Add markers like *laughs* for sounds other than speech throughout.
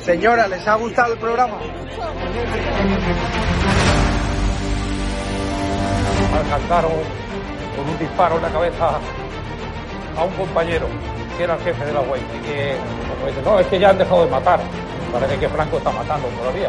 Señora, ¿les ha gustado el programa? alcanzaron con un disparo en la cabeza a un compañero que era el jefe de la UEI y que no, es que ya han dejado de matar. Parece que Franco está matando todavía.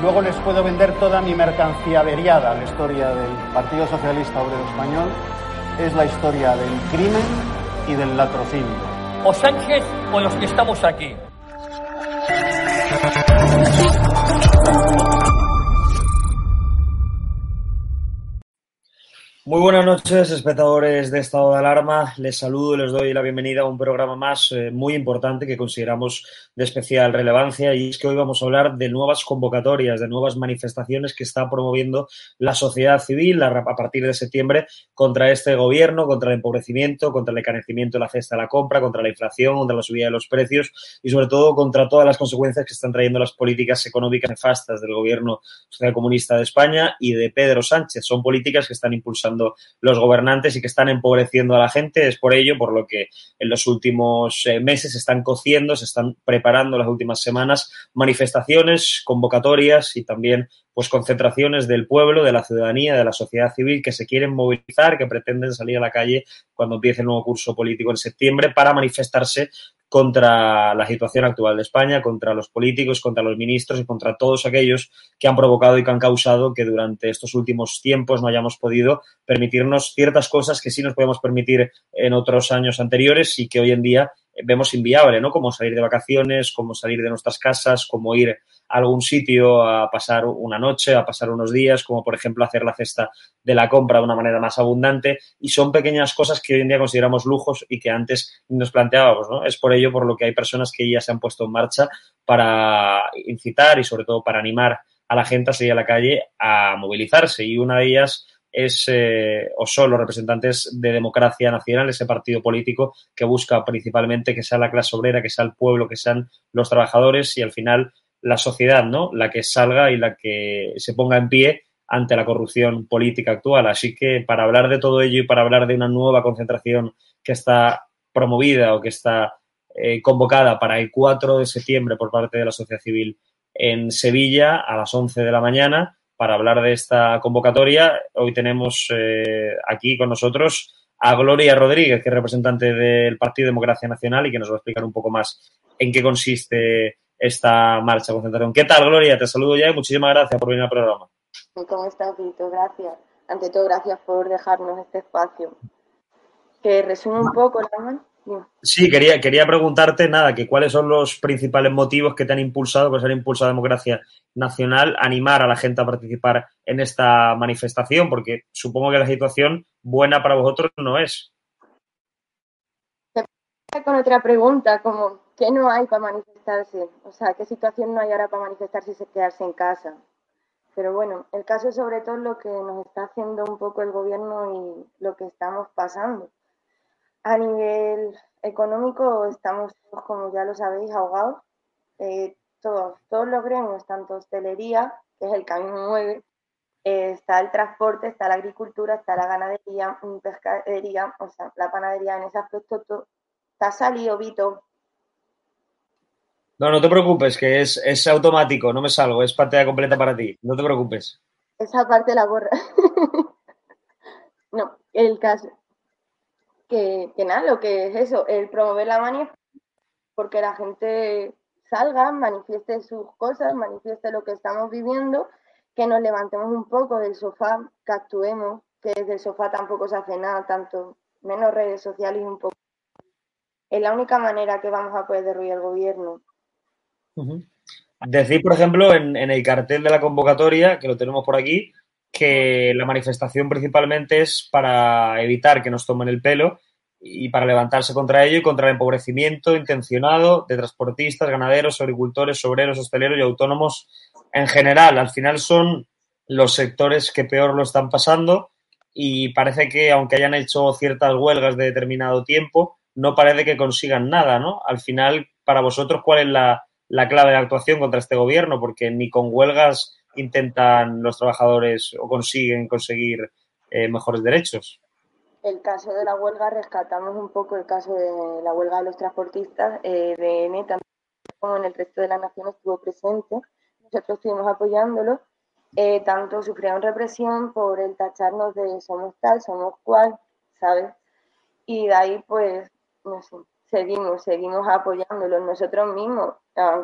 luego les puedo vender toda mi mercancía averiada. La historia del Partido Socialista Obrero Español es la historia del crimen y del latrocinio. O Sánchez o los que estamos aquí. Muy buenas noches, espectadores de Estado de Alarma. Les saludo y les doy la bienvenida a un programa más eh, muy importante que consideramos de especial relevancia y es que hoy vamos a hablar de nuevas convocatorias, de nuevas manifestaciones que está promoviendo la sociedad civil a, a partir de septiembre contra este gobierno, contra el empobrecimiento, contra el encarecimiento de la cesta de la compra, contra la inflación, contra la subida de los precios y sobre todo contra todas las consecuencias que están trayendo las políticas económicas nefastas del gobierno socialcomunista de España y de Pedro Sánchez. Son políticas que están impulsando los gobernantes y que están empobreciendo a la gente. Es por ello por lo que en los últimos eh, meses se están cociendo, se están preparando las últimas semanas manifestaciones, convocatorias y también pues concentraciones del pueblo, de la ciudadanía, de la sociedad civil que se quieren movilizar, que pretenden salir a la calle cuando empiece el nuevo curso político en septiembre para manifestarse contra la situación actual de España, contra los políticos, contra los ministros y contra todos aquellos que han provocado y que han causado que durante estos últimos tiempos no hayamos podido permitirnos ciertas cosas que sí nos podemos permitir en otros años anteriores y que hoy en día vemos inviable, ¿no? Como salir de vacaciones, como salir de nuestras casas, como ir a algún sitio a pasar una noche, a pasar unos días, como por ejemplo hacer la cesta de la compra de una manera más abundante. Y son pequeñas cosas que hoy en día consideramos lujos y que antes nos planteábamos, ¿no? Es por ello por lo que hay personas que ya se han puesto en marcha para incitar y sobre todo para animar a la gente a salir a la calle a movilizarse. Y una de ellas es eh, o son los representantes de Democracia Nacional, ese partido político que busca principalmente que sea la clase obrera, que sea el pueblo, que sean los trabajadores y al final la sociedad, ¿no? La que salga y la que se ponga en pie ante la corrupción política actual. Así que para hablar de todo ello y para hablar de una nueva concentración que está promovida o que está eh, convocada para el 4 de septiembre por parte de la sociedad civil en Sevilla a las 11 de la mañana, para hablar de esta convocatoria. Hoy tenemos eh, aquí con nosotros a Gloria Rodríguez, que es representante del Partido Democracia Nacional y que nos va a explicar un poco más en qué consiste esta marcha de concentración. ¿Qué tal, Gloria? Te saludo ya y muchísimas gracias por venir al programa. ¿Cómo estás, Vito? Gracias. Ante todo, gracias por dejarnos este espacio. Que resume un poco, ¿no? Sí, quería, quería preguntarte nada, que cuáles son los principales motivos que te han impulsado, que se han impulsado a Democracia Nacional, animar a la gente a participar en esta manifestación, porque supongo que la situación buena para vosotros no es. Con otra pregunta, como, ¿qué no hay para manifestarse? O sea, ¿qué situación no hay ahora para manifestarse y quedarse en casa? Pero bueno, el caso es sobre todo lo que nos está haciendo un poco el gobierno y lo que estamos pasando. A nivel económico estamos, como ya lo sabéis, ahogados. eh, todos, todos los gremios, tanto hostelería, que es el que a eh, está el transporte, está la agricultura, está la ganadería, pescadería, o sea, la panadería, en ese aspecto todo, está salido, Vito. No, no te preocupes, que es, es automático, no me salgo, es pantalla completa para ti, no te preocupes. Esa parte la borra. *laughs* no, el caso. Que, que nada, lo que es eso, el promover la manifestación, porque la gente salga, manifieste sus cosas, manifieste lo que estamos viviendo, que nos levantemos un poco del sofá, que actuemos, que desde el sofá tampoco se hace nada, tanto menos redes sociales y un poco. Es la única manera que vamos a poder derruir el gobierno. Decir, por ejemplo, en, en, el cartel de la convocatoria, que lo tenemos por aquí, que la manifestación principalmente es para evitar que nos tomen el pelo y para levantarse contra ello y contra el empobrecimiento intencionado de transportistas, ganaderos, agricultores, obreros, hosteleros y autónomos en general. Al final son los sectores que peor lo están pasando y parece que aunque hayan hecho ciertas huelgas de determinado tiempo, no parece que consigan nada, ¿no? Al final, para vosotros, ¿cuál es la, la clave de actuación contra este gobierno? Porque ni con huelgas intentan los trabajadores o consiguen conseguir eh, mejores derechos el caso de la huelga, rescatamos un poco el caso de la huelga de los transportistas. Eh, de NETA, como en el resto de la nación, estuvo presente. Nosotros estuvimos apoyándolo. Eh, tanto sufrieron represión por el tacharnos de somos tal, somos cual, ¿sabes? Y de ahí, pues, no sé, seguimos, seguimos apoyándolo. Nosotros mismos,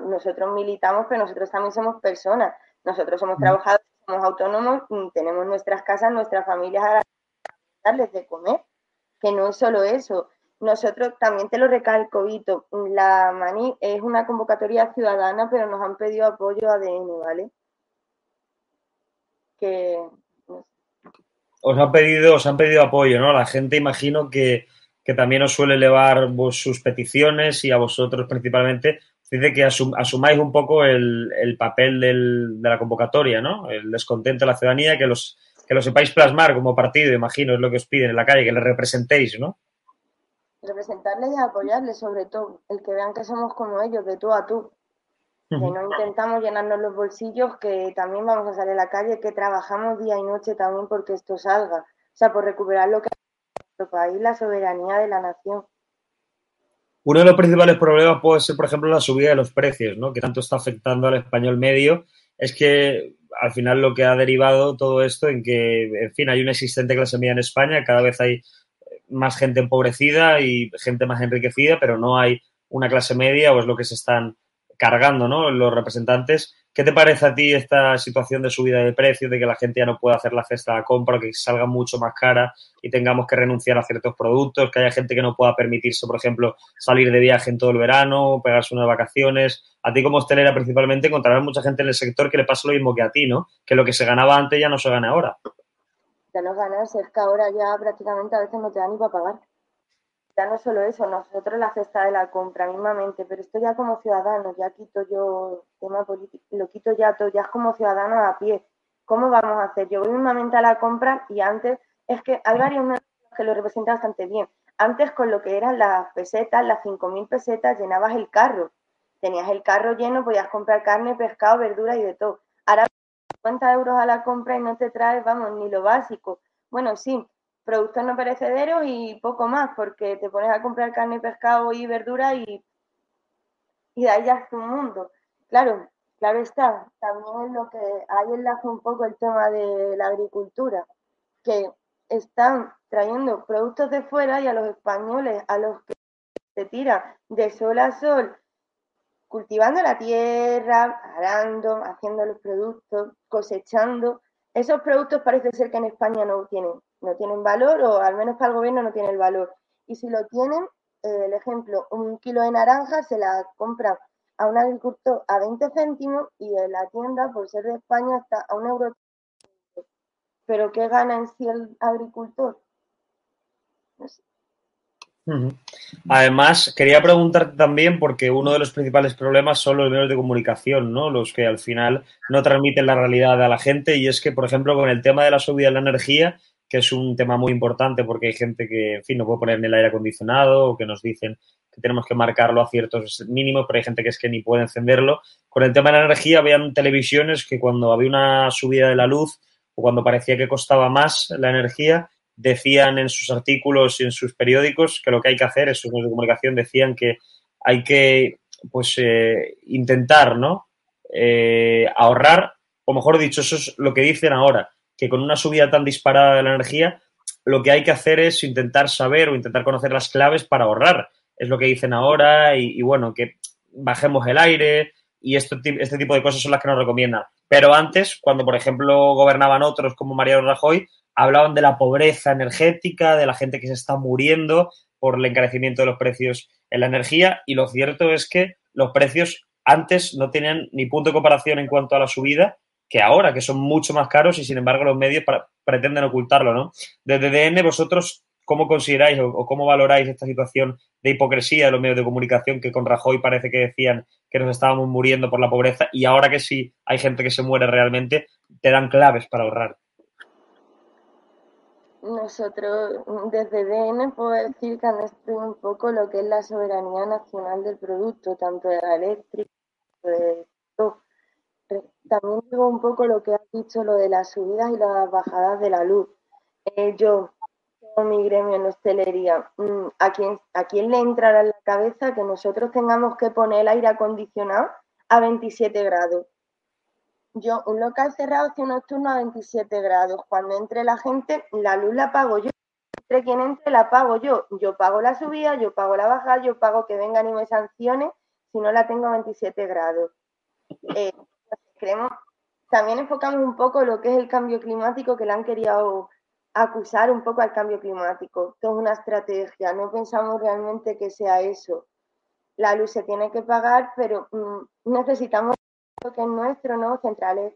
nosotros militamos, pero nosotros también somos personas. Nosotros somos mm. trabajadores, somos autónomos, tenemos nuestras casas, nuestras familias darles de comer, que no es solo eso. Nosotros también te lo recalco, Vito, la MANI es una convocatoria ciudadana, pero nos han pedido apoyo ADN, ¿vale? Que os han pedido, os han pedido apoyo, ¿no? La gente imagino que, que también os suele elevar sus peticiones y a vosotros principalmente. Dice que asumáis un poco el, el papel del, de la convocatoria, ¿no? El descontento de la ciudadanía, que los que lo sepáis plasmar como partido, imagino, es lo que os piden en la calle, que le representéis, ¿no? Representarles y apoyarles, sobre todo, el que vean que somos como ellos, de tú a tú. Que no intentamos llenarnos los bolsillos, que también vamos a salir a la calle, que trabajamos día y noche también porque esto salga. O sea, por recuperar lo que nuestro país, la soberanía de la nación. Uno de los principales problemas puede ser, por ejemplo, la subida de los precios, ¿no? Que tanto está afectando al español medio. Es que al final lo que ha derivado todo esto en que, en fin, hay una existente clase media en España, cada vez hay más gente empobrecida y gente más enriquecida, pero no hay una clase media o es lo que se están cargando, ¿no? Los representantes. ¿Qué te parece a ti esta situación de subida de precios, de que la gente ya no pueda hacer la cesta de compra, que salga mucho más cara y tengamos que renunciar a ciertos productos, que haya gente que no pueda permitirse, por ejemplo, salir de viaje en todo el verano, pegarse unas vacaciones? A ti como hostelera principalmente encontrarás mucha gente en el sector que le pasa lo mismo que a ti, ¿no? Que lo que se ganaba antes ya no se gana ahora. Ya no ganas, es que ahora ya prácticamente a veces no te da ni para pagar ya no solo eso, nosotros la cesta de la compra mismamente, pero esto ya como ciudadanos, ya quito yo tema político, lo quito ya todo, ya es como ciudadano a pie. ¿Cómo vamos a hacer? Yo voy mismamente a la compra y antes, es que hay varios que lo representan bastante bien. Antes con lo que eran las pesetas, las 5.000 pesetas, llenabas el carro. Tenías el carro lleno, podías comprar carne, pescado, verdura y de todo. Ahora 50 euros a la compra y no te traes, vamos, ni lo básico. Bueno, sí, productos no perecederos y poco más, porque te pones a comprar carne, pescado y verdura y, y de ahí ya es un mundo. Claro, claro está, también es lo que hay enlaza un poco el tema de la agricultura, que están trayendo productos de fuera y a los españoles, a los que se tiran de sol a sol, cultivando la tierra, arando, haciendo los productos, cosechando, esos productos parece ser que en España no tienen, no tienen valor o al menos para el gobierno no tienen el valor. Y si lo tienen, eh, el ejemplo, un kilo de naranja se la compra a un agricultor a 20 céntimos y en la tienda, por ser de España, está a un euro. Pero ¿qué gana en sí el agricultor? Además, quería preguntarte también, porque uno de los principales problemas son los medios de comunicación, ¿no? Los que al final no transmiten la realidad a la gente. Y es que, por ejemplo, con el tema de la subida de la energía, que es un tema muy importante porque hay gente que, en fin, no puede poner en el aire acondicionado o que nos dicen que tenemos que marcarlo a ciertos mínimos, pero hay gente que es que ni puede encenderlo. Con el tema de la energía, habían televisiones que cuando había una subida de la luz o cuando parecía que costaba más la energía, decían en sus artículos y en sus periódicos que lo que hay que hacer, esos medios de comunicación decían que hay que, pues, eh, intentar, ¿no? Eh, ahorrar, o mejor dicho, eso es lo que dicen ahora, que con una subida tan disparada de la energía, lo que hay que hacer es intentar saber o intentar conocer las claves para ahorrar. Es lo que dicen ahora y, bueno, que bajemos el aire y este, este tipo de cosas son las que nos recomiendan. Pero antes, cuando por ejemplo gobernaban otros como Mariano Rajoy, hablaban de la pobreza energética, de la gente que se está muriendo por el encarecimiento de los precios en la energía y lo cierto es que los precios antes no tenían ni punto de comparación en cuanto a la subida que ahora, que son mucho más caros y sin embargo los medios pretenden ocultarlo, ¿no? Desde DN, vosotros, ¿cómo consideráis o, cómo valoráis esta situación de hipocresía de los medios de comunicación que con Rajoy parece que decían que nos estábamos muriendo por la pobreza y ahora que sí hay gente que se muere realmente, te dan claves para ahorrar? Nosotros desde DN puedo decir que han destruido un poco lo que es la soberanía nacional del producto, tanto de la eléctrica, de también digo un poco lo que has dicho, lo de las subidas y las bajadas de la luz. Eh, yo, mi gremio en hostelería, mm, ¿a quién, ¿a quién le entrará en la cabeza que nosotros tengamos que poner el aire acondicionado a 27 grados? Yo, un local cerrado, hace un nocturno a 27 grados. Cuando entre la gente, la luz la pago yo. Entre quien entre, la pago yo. Yo pago la subida, yo pago la bajada, yo pago que vengan y me sancionen si no la tengo a 27 grados. Eh, creemos, también enfocamos un poco lo que es el cambio climático, que le han querido acusar un poco al cambio climático. Esto es una estrategia, no pensamos realmente que sea eso. La luz se tiene que pagar, pero mm, necesitamos lo que es nuestro, ¿no? Centrales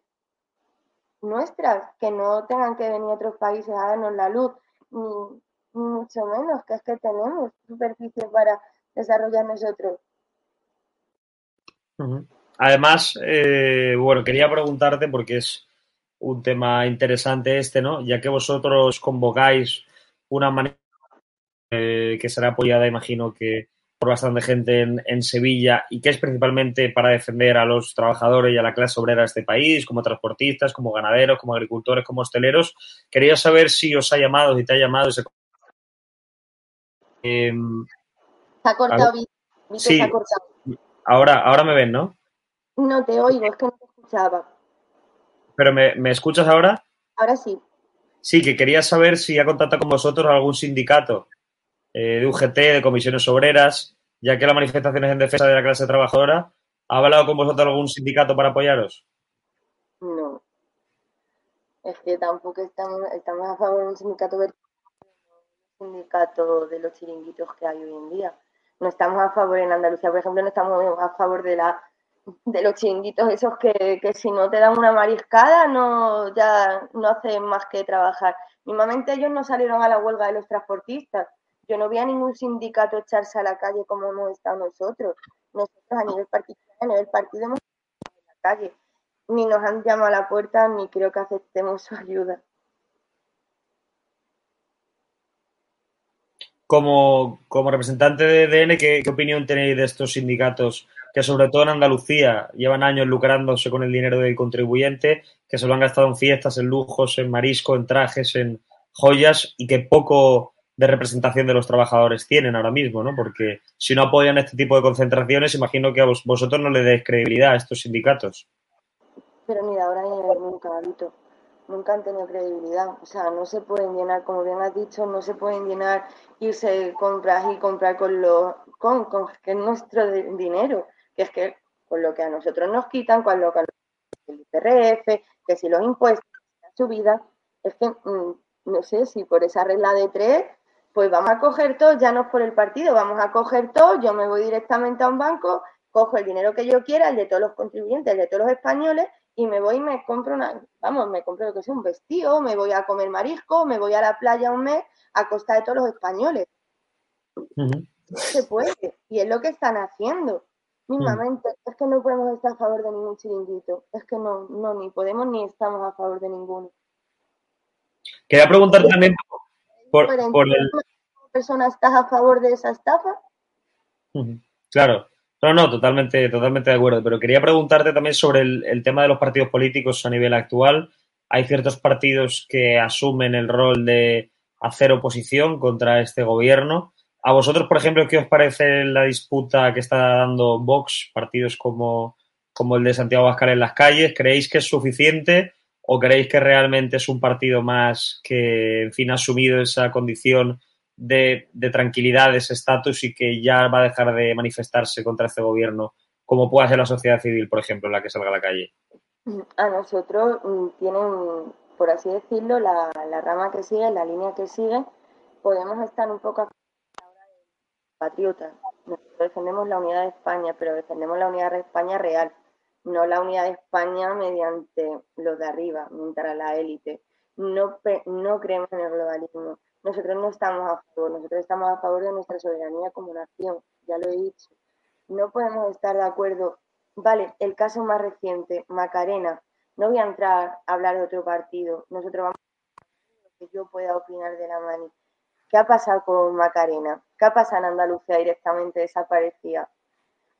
nuestras, que no tengan que venir otros países a darnos la luz, ni, mucho menos, que es que tenemos superficie para desarrollar nosotros. Además, eh, bueno, quería preguntarte porque es un tema interesante este, ¿no? Ya que vosotros convocáis una manera eh, que será apoyada, imagino que por bastante gente en, Sevilla y que es principalmente para defender a los trabajadores y a la clase obrera de este país, como transportistas, como ganaderos, como agricultores, como hosteleros. Quería saber si os ha llamado, si te ha llamado ese. Eh, se ha cortado, sí. Ahora, ahora me ven, ¿no? No te oigo, es que no te escuchaba. ¿Pero me, escuchas ahora? Ahora sí. Sí, que quería saber si ha contactado con vosotros algún sindicato eh, de UGT, de comisiones obreras, ya que la manifestación es en defensa de la clase trabajadora. ¿Ha hablado con vosotros algún sindicato para apoyaros? No. Es que tampoco estamos, estamos a favor de un sindicato un sindicato de los chiringuitos que hay hoy en día. No estamos a favor en Andalucía, por ejemplo, no estamos a favor de la de los chinguitos esos que, si no te dan una mariscada no ya no hacen más que trabajar. Mismamente ellos no salieron a la huelga de los transportistas. Yo no vi a ningún sindicato echarse a la calle como hemos estado nosotros. Nosotros a nivel particular, a nivel partido hemos estado en la calle. Ni nos han llamado a la puerta ni creo que aceptemos su ayuda. Como, representante de DN, ¿qué, ¿qué opinión tenéis de estos sindicatos que sobre todo en Andalucía llevan años lucrándose con el dinero del contribuyente, que se lo han gastado en fiestas, en lujos, en marisco, en trajes, en joyas y que poco de representación de los trabajadores tienen ahora mismo, ¿no? Porque si no apoyan este tipo de concentraciones, imagino que a vosotros no le deis credibilidad a estos sindicatos. Pero ni ahora ni nunca, Vito. Nunca han tenido credibilidad. O sea, no se pueden llenar, como bien has dicho, no se pueden llenar, irse compras y comprar con los con, con que es nuestro dinero que es que con lo que a nosotros nos quitan, con lo que el IPRF, que si los impuestos, la subida, es que mm, no sé si por esa regla de tres, pues vamos a coger todo, ya no es por el partido, vamos a coger todo, yo me voy directamente a un banco, cojo el dinero que yo quiera, el de todos los contribuyentes, el de todos los españoles, y me voy y me compro una, vamos, me compro lo que sea, un vestido, me voy a comer marisco, me voy a la playa un mes a costa de todos los españoles. No se puede, y es lo que están haciendo. Mismamente, es que no podemos estar a favor de ningún chiringuito. Es que no, no, ni podemos ni estamos a favor de ninguno. Quería preguntar también por, por el... persona estás a favor de esa estafa? Claro. No, no, totalmente, totalmente de acuerdo. Pero quería preguntarte también sobre el, tema de los partidos políticos a nivel actual. Hay ciertos partidos que asumen el rol de hacer oposición contra este gobierno. A vosotros, por ejemplo, ¿qué os parece la disputa que está dando Vox, partidos como, como el de Santiago Abascal en las calles? ¿Creéis que es suficiente o creéis que realmente es un partido más que, en fin, ha asumido esa condición de, tranquilidad, de ese estatus y que ya va a dejar de manifestarse contra este gobierno, como pueda ser la sociedad civil, por ejemplo, en la que salga a la calle? A nosotros mm, tienen, por así decirlo, la, rama que sigue, la línea que sigue, podemos estar un poco patriotas. Nosotros defendemos la unidad de España, pero defendemos la unidad de España real, no la unidad de España mediante los de arriba, mientras la élite. No, no creemos en el globalismo. Nosotros no estamos a favor, nosotros estamos a favor de nuestra soberanía como nación, ya lo he dicho. No podemos estar de acuerdo. Vale, el caso más reciente, Macarena. No voy a entrar a hablar de otro partido. Nosotros vamos a lo que yo pueda opinar de la mani. ¿Qué ha pasado con Macarena? ¿Qué ha pasado en Andalucía directamente desaparecía?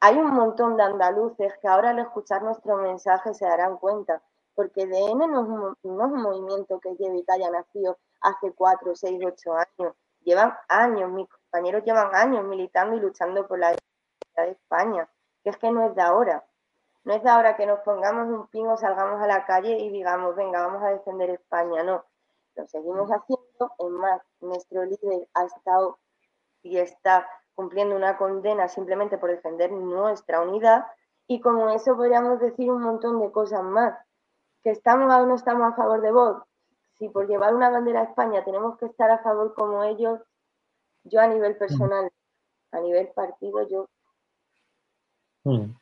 Hay un montón de andaluces que ahora al escuchar nuestro mensaje se darán cuenta, porque DN no es, no es un movimiento que lleve y que haya nacido hace cuatro, seis, ocho años. Llevan años, mis compañeros llevan años militando y luchando por la de España, que es que no es de ahora. No es de ahora que nos pongamos un pingo, salgamos a la calle y digamos, venga, vamos a defender España. No, lo seguimos haciendo. Es más, nuestro líder ha estado y está cumpliendo una condena simplemente por defender nuestra unidad. Y como eso podríamos decir un montón de cosas más. Que estamos o no estamos a favor de vos, si por llevar una bandera a España tenemos que estar a favor como ellos, yo a nivel personal, a nivel partido, yo. Hmm.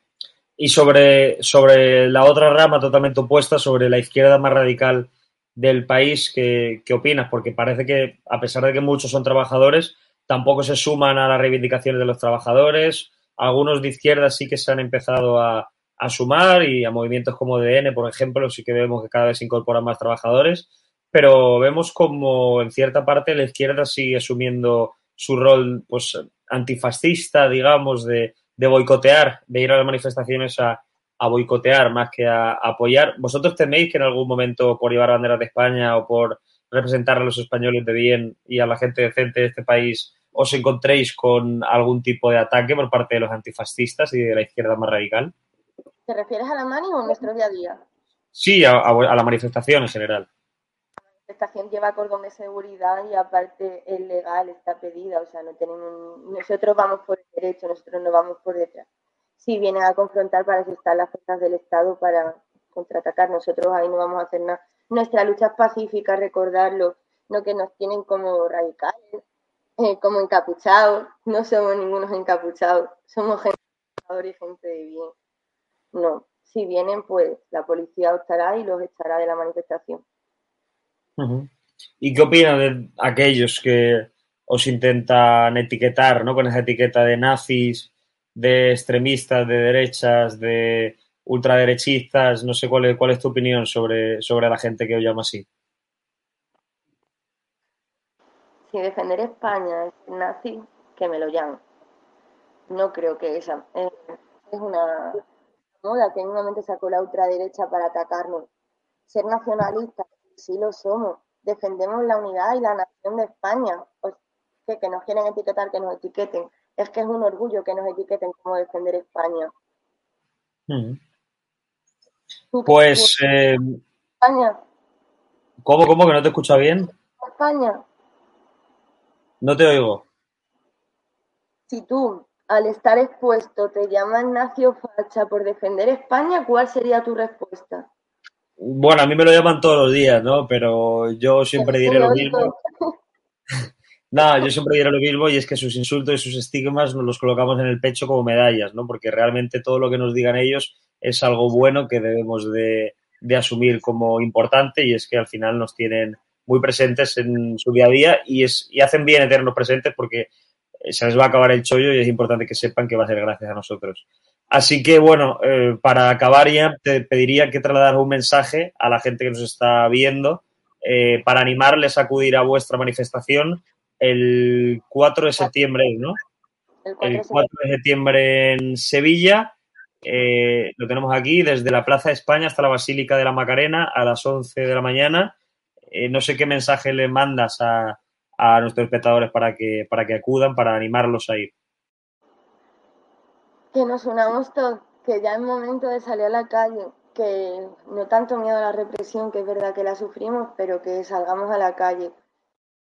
Y sobre, sobre la otra rama totalmente opuesta, sobre la izquierda más radical del país, ¿qué, ¿qué, opinas? Porque parece que, a pesar de que muchos son trabajadores, tampoco se suman a las reivindicaciones de los trabajadores. Algunos de izquierda sí que se han empezado a, a sumar y a movimientos como DN, por ejemplo, sí que vemos que cada vez se incorporan más trabajadores pero vemos como en cierta parte la izquierda sigue asumiendo su rol pues antifascista, digamos, de, de boicotear, de ir a las manifestaciones a, a boicotear más que a, a, apoyar. ¿Vosotros teméis que en algún momento por llevar banderas de España o por representar a los españoles de bien y a la gente decente de este país os encontréis con algún tipo de ataque por parte de los antifascistas y de la izquierda más radical? ¿Te refieres a la mani o a nuestro día a día? Sí, a, a la manifestación en general estación lleva cordón de seguridad y aparte es legal, está pedida, o sea, no tenemos, nosotros vamos por el derecho, nosotros no vamos por detrás. Si vienen a confrontar, para eso las fuerzas del Estado para contraatacar, nosotros ahí no vamos a hacer nada. Nuestra lucha es pacífica, recordarlo, no que nos tienen como radicales, eh, como encapuchados, no somos ningunos encapuchados, somos gente y gente de bien. No, si vienen, pues la policía estará y los echará de la manifestación. ¿Y qué opinan de aquellos que os intentan etiquetar, ¿no? Con esa etiqueta de nazis, de extremistas, de derechas, de ultraderechistas, no sé cuál es, cuál es tu opinión sobre, sobre la gente que os llama así. Si defender España es nazi, que me lo llamen. No creo que esa es, es una moda que en un momento sacó la ultraderecha para atacarnos. Ser nacionalista sí lo somos. Defendemos la unidad y la nación de España. Pues, que, que nos quieren etiquetar, que nos etiqueten. Es que es un orgullo que nos etiqueten como defender España. Mm. Pues. Eh, España. ¿Cómo, cómo? ¿Que no te escucha bien? España. No te oigo. Si tú, al estar expuesto, te llaman nacio facha por defender España, ¿cuál sería tu respuesta? Bueno, a mí me lo llaman todos los días, ¿no? Pero yo siempre diré lo mismo. *laughs* No, yo siempre diré lo mismo y es que sus insultos y sus estigmas nos los colocamos en el pecho como medallas, ¿no? Porque realmente todo lo que nos digan ellos es algo bueno que debemos de, de asumir como importante y es que al final nos tienen muy presentes en su día a día y, es, y hacen bien en tenernos presentes porque se les va a acabar el chollo y es importante que sepan que va a ser gracias a nosotros. Así que, bueno, eh, para acabar ya, te pediría que trasladas un mensaje a la gente que nos está viendo eh, para animarles a acudir a vuestra manifestación el 4 de septiembre, ¿no? El 4 de septiembre en Sevilla. Eh, lo tenemos aquí desde la Plaza de España hasta la Basílica de la Macarena a las 11 de la mañana. No sé qué mensaje le mandas a, a nuestros espectadores para que, para que acudan, para animarlos a ir. Que nos unamos todos, que ya es momento de salir a la calle, que no tanto miedo a la represión, que es verdad que la sufrimos, pero que salgamos a la calle.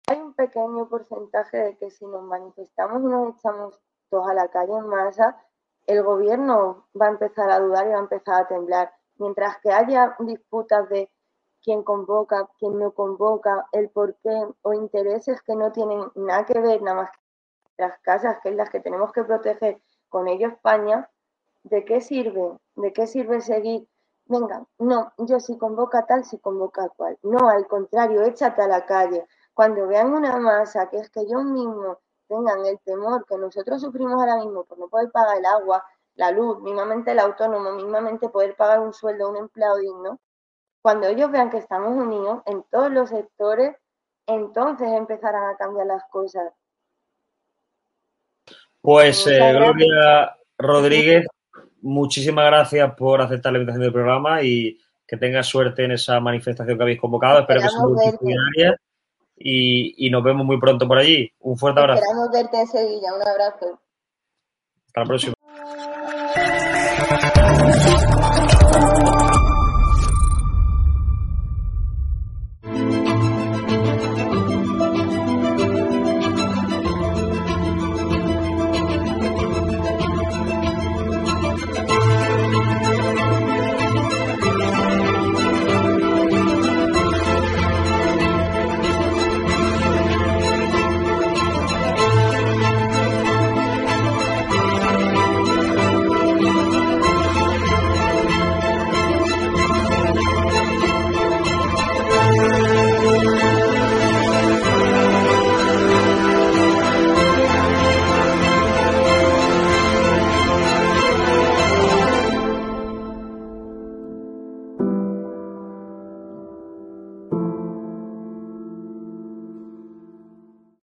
Hay un pequeño porcentaje de que si nos manifestamos y nos echamos todos a la calle en masa, el gobierno va a empezar a dudar y va a empezar a temblar. Mientras que haya disputas de quién convoca, quién no convoca, el por qué o intereses que no tienen nada que ver, nada más que las casas, que es las que tenemos que proteger con ello España, ¿de qué sirve? ¿De qué sirve seguir? Venga, no, yo si convoca tal, si convoca cual. No, al contrario, échate a la calle. Cuando vean una masa, que es que ellos mismos tengan el temor que nosotros sufrimos ahora mismo por no poder pagar el agua, la luz, mismamente el autónomo, mismamente poder pagar un sueldo un empleado digno, cuando ellos vean que estamos unidos en todos los sectores, entonces empezarán a cambiar las cosas. Pues eh, Gloria Rodríguez, muchísimas gracias por aceptar la invitación del programa y que tengas suerte en esa manifestación que habéis convocado. Espero que sea multitudinaria y, y nos vemos muy pronto por allí. Un fuerte abrazo. Esperamos verte en Sevilla. Un abrazo. Hasta la próxima.